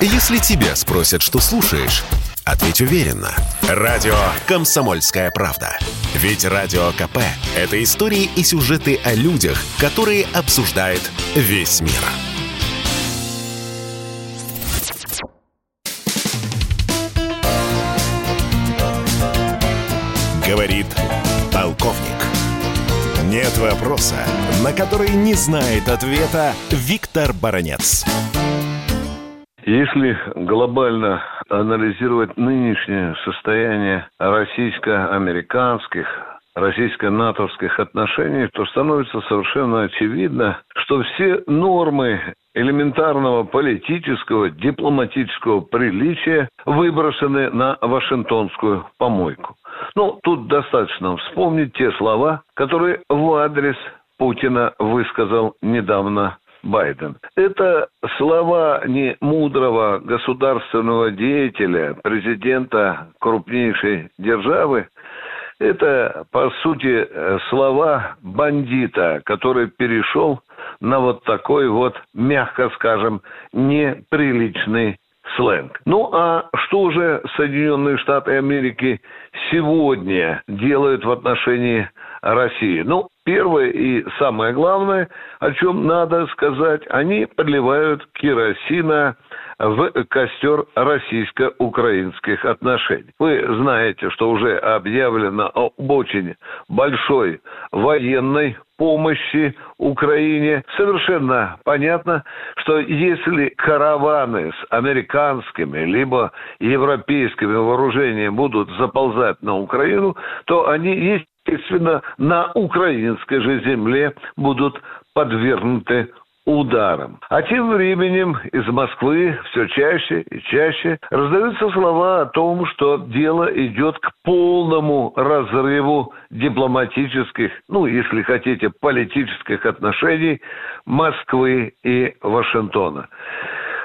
Если тебя спросят, что слушаешь, ответь уверенно. Радио «Комсомольская правда». Ведь Радио КП – это истории и сюжеты о людях, которые обсуждает весь мир. Говорит полковник. Нет вопроса, на который не знает ответа Виктор Баранец. Если глобально анализировать нынешнее состояние российско-американских, российско-натовских отношений, то становится совершенно очевидно, что все нормы элементарного политического, дипломатического приличия выброшены на Вашингтонскую помойку. Ну, тут достаточно вспомнить те слова, которые в адрес Путина высказал недавно Байден. Это слова не мудрого государственного деятеля, президента крупнейшей державы, это, по сути, слова бандита, который перешел на вот такой вот, мягко скажем, неприличный сленг. Ну а что же Соединенные Штаты Америки сегодня делают в отношении России? Ну, первое и самое главное, о чем надо сказать, они подливают керосина в костер российско-украинских отношений. Вы знаете, что уже объявлено об очень большой военной помощи Украине. Совершенно понятно, что если караваны с американскими либо европейскими вооружениями будут заползать на Украину, то они, естественно, на украинской же земле будут подвергнуты ударом. А тем временем из Москвы все чаще и чаще раздаются слова о том, что дело идет к полному разрыву дипломатических, ну, если хотите, политических отношений Москвы и Вашингтона.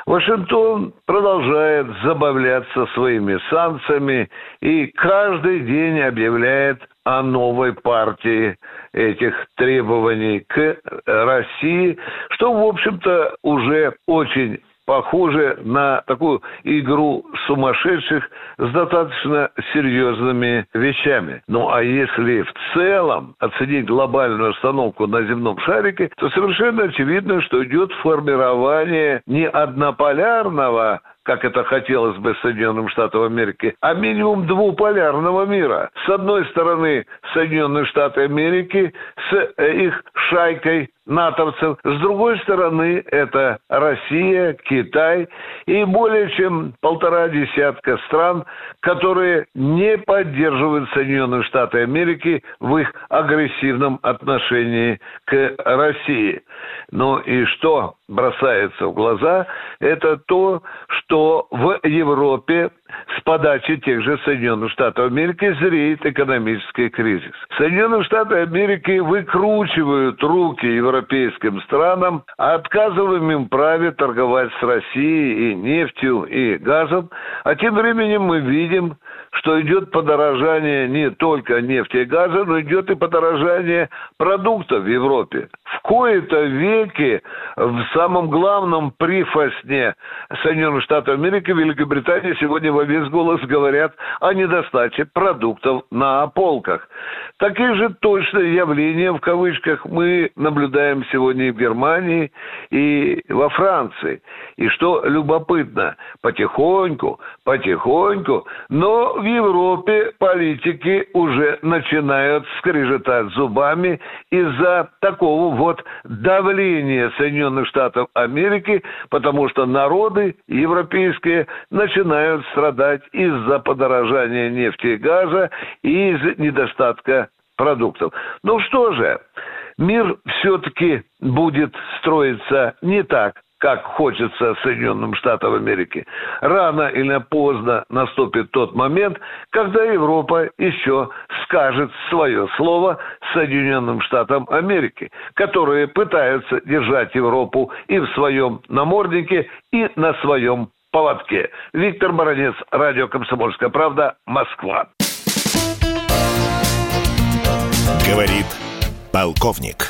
Вашингтон продолжает забавляться своими санкциями и каждый день объявляет о новой партии этих требований к России, что, в общем-то, уже очень похоже на такую игру сумасшедших с достаточно серьезными вещами. Ну а если в целом оценить глобальную остановку на земном шарике, то совершенно очевидно, что идет формирование не однополярного как это хотелось бы Соединенным Штатам Америки, а минимум двуполярного мира. С одной стороны, Соединенные Штаты Америки с э, их шайкой натовцев. С другой стороны, это Россия, Китай и более чем полтора десятка стран, которые не поддерживают Соединенные Штаты Америки в их агрессивном отношении к России. Ну и что бросается в глаза, это то, что в Европе с подачи тех же Соединенных Штатов Америки зреет экономический кризис. Соединенные Штаты Америки выкручивают руки европейским странам, отказываем им праве торговать с Россией и нефтью, и газом, а тем временем мы видим, что идет подорожание не только нефти и газа, но идет и подорожание продуктов в Европе. В кои-то веки в самом главном прифасне Соединенных Штатов Америки Великобритания сегодня во весь голос говорят о недостаче продуктов на полках. Такие же точные явления, в кавычках, мы наблюдаем сегодня и в Германии, и во Франции. И что любопытно, потихоньку, потихоньку, но Европе политики уже начинают скрежетать зубами из-за такого вот давления Соединенных Штатов Америки, потому что народы европейские начинают страдать из-за подорожания нефти и газа и из недостатка продуктов. Ну что же, мир все-таки будет строиться не так, как хочется Соединенным Штатам Америки. Рано или поздно наступит тот момент, когда Европа еще скажет свое слово Соединенным Штатам Америки, которые пытаются держать Европу и в своем наморднике, и на своем поводке. Виктор Баранец, радио «Комсомольская правда», Москва. Говорит полковник.